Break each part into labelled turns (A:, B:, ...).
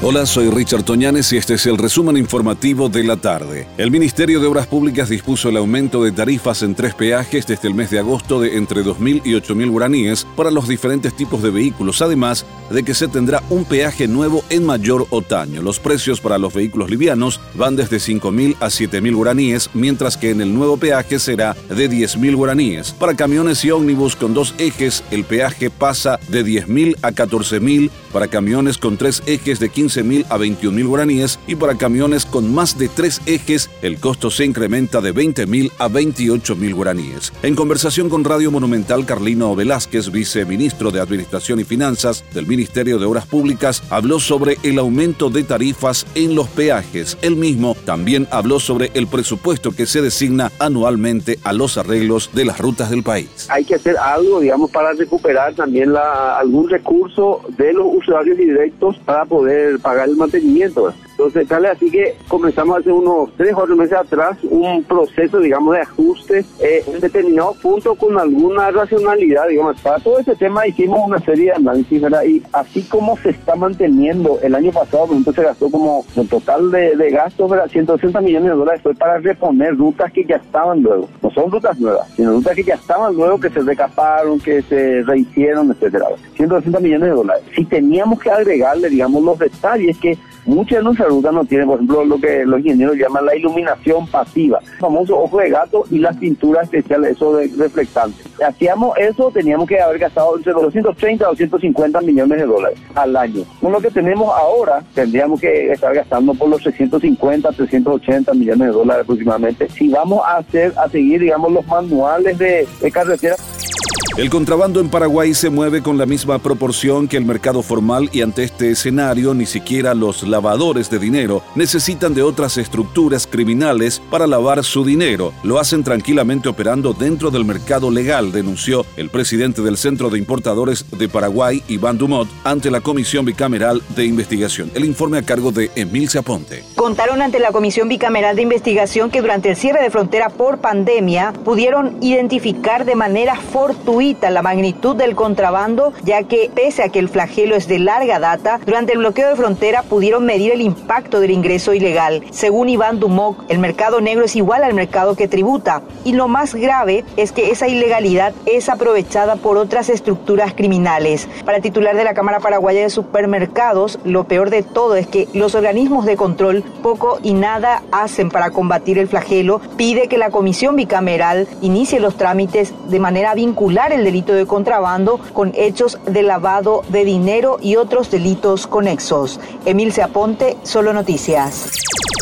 A: Hola, soy Richard Toñanes y este es el resumen informativo de la tarde. El Ministerio de Obras Públicas dispuso el aumento de tarifas en tres peajes desde el mes de agosto de entre 2.000 y 8.000 guaraníes para los diferentes tipos de vehículos, además de que se tendrá un peaje nuevo en mayor otaño. Los precios para los vehículos livianos van desde 5.000 a 7.000 guaraníes, mientras que en el nuevo peaje será de 10.000 guaraníes. Para camiones y ómnibus con dos ejes, el peaje pasa de 10.000 a 14.000, para camiones con tres ejes de 15 15.000 a 21.000 guaraníes y para camiones con más de tres ejes el costo se incrementa de 20.000 a 28.000 guaraníes. En conversación con Radio Monumental, Carlino Velázquez, viceministro de Administración y Finanzas del Ministerio de Obras Públicas, habló sobre el aumento de tarifas en los peajes. Él mismo también habló sobre el presupuesto que se designa anualmente a los arreglos de las rutas del país.
B: Hay que hacer algo, digamos, para recuperar también la, algún recurso de los usuarios directos para poder pagar el mantenimiento. Entonces, tal así que comenzamos hace unos tres o cuatro meses atrás un proceso, digamos, de ajuste eh, determinado punto con alguna racionalidad, digamos. Para todo este tema hicimos una serie de análisis, ¿verdad? Y así como se está manteniendo, el año pasado, por ejemplo, se gastó como el total de, de gastos, ¿verdad? 160 millones de dólares fue para reponer rutas que ya estaban luego. No son rutas nuevas, sino rutas que ya estaban luego, que se recaparon, que se rehicieron, etcétera. 160 millones de dólares. Si teníamos que agregarle, digamos, los detalles que Muchas de nuestras rutas no tienen, por ejemplo, lo que los ingenieros llaman la iluminación pasiva, el famoso ojo de gato y las pinturas especiales, eso de reflectante. Hacíamos eso, teníamos que haber gastado entre 230 a 250 millones de dólares al año. Con lo que tenemos ahora, tendríamos que estar gastando por los 350, 380 millones de dólares aproximadamente. Si vamos a hacer, a seguir, digamos, los manuales de, de carretera.
A: El contrabando en Paraguay se mueve con la misma proporción que el mercado formal y ante este escenario ni siquiera los lavadores de dinero necesitan de otras estructuras criminales para lavar su dinero. Lo hacen tranquilamente operando dentro del mercado legal, denunció el presidente del Centro de Importadores de Paraguay, Iván Dumont, ante la Comisión Bicameral de Investigación. El informe a cargo de Emil Zaponte.
C: Contaron ante la Comisión Bicameral de Investigación que durante el cierre de frontera por pandemia pudieron identificar de manera fortuita la magnitud del contrabando, ya que pese a que el flagelo es de larga data, durante el bloqueo de frontera pudieron medir el impacto del ingreso ilegal. Según Iván Dumoc, el mercado negro es igual al mercado que tributa. Y lo más grave es que esa ilegalidad es aprovechada por otras estructuras criminales. Para el titular de la Cámara Paraguaya de Supermercados, lo peor de todo es que los organismos de control poco y nada hacen para combatir el flagelo. Pide que la Comisión Bicameral inicie los trámites de manera vincular el delito de contrabando con hechos de lavado de dinero y otros delitos conexos. Emil Seaponte, Solo Noticias.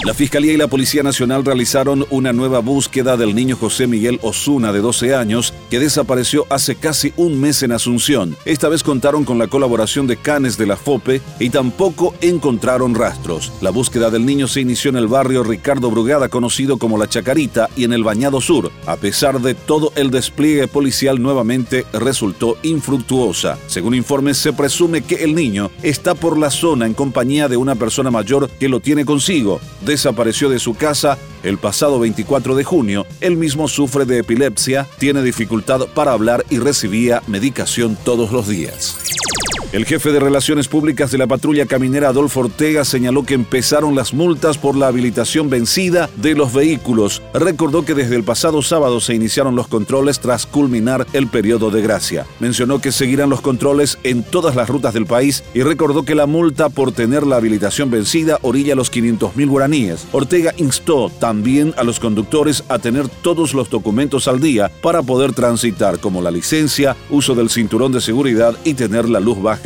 A: La Fiscalía y la Policía Nacional realizaron una nueva búsqueda del niño José Miguel Osuna, de 12 años, que desapareció hace casi un mes en Asunción. Esta vez contaron con la colaboración de canes de la FOPE y tampoco encontraron rastros. La búsqueda del niño se inició en el barrio Ricardo Brugada, conocido como La Chacarita, y en el Bañado Sur. A pesar de todo el despliegue policial nuevamente resultó infructuosa. Según informes, se presume que el niño está por la zona en compañía de una persona mayor que lo tiene consigo desapareció de su casa el pasado 24 de junio. Él mismo sufre de epilepsia, tiene dificultad para hablar y recibía medicación todos los días. El jefe de Relaciones Públicas de la patrulla caminera Adolfo Ortega señaló que empezaron las multas por la habilitación vencida de los vehículos. Recordó que desde el pasado sábado se iniciaron los controles tras culminar el periodo de gracia. Mencionó que seguirán los controles en todas las rutas del país y recordó que la multa por tener la habilitación vencida orilla los 500 mil guaraníes. Ortega instó también a los conductores a tener todos los documentos al día para poder transitar, como la licencia, uso del cinturón de seguridad y tener la luz baja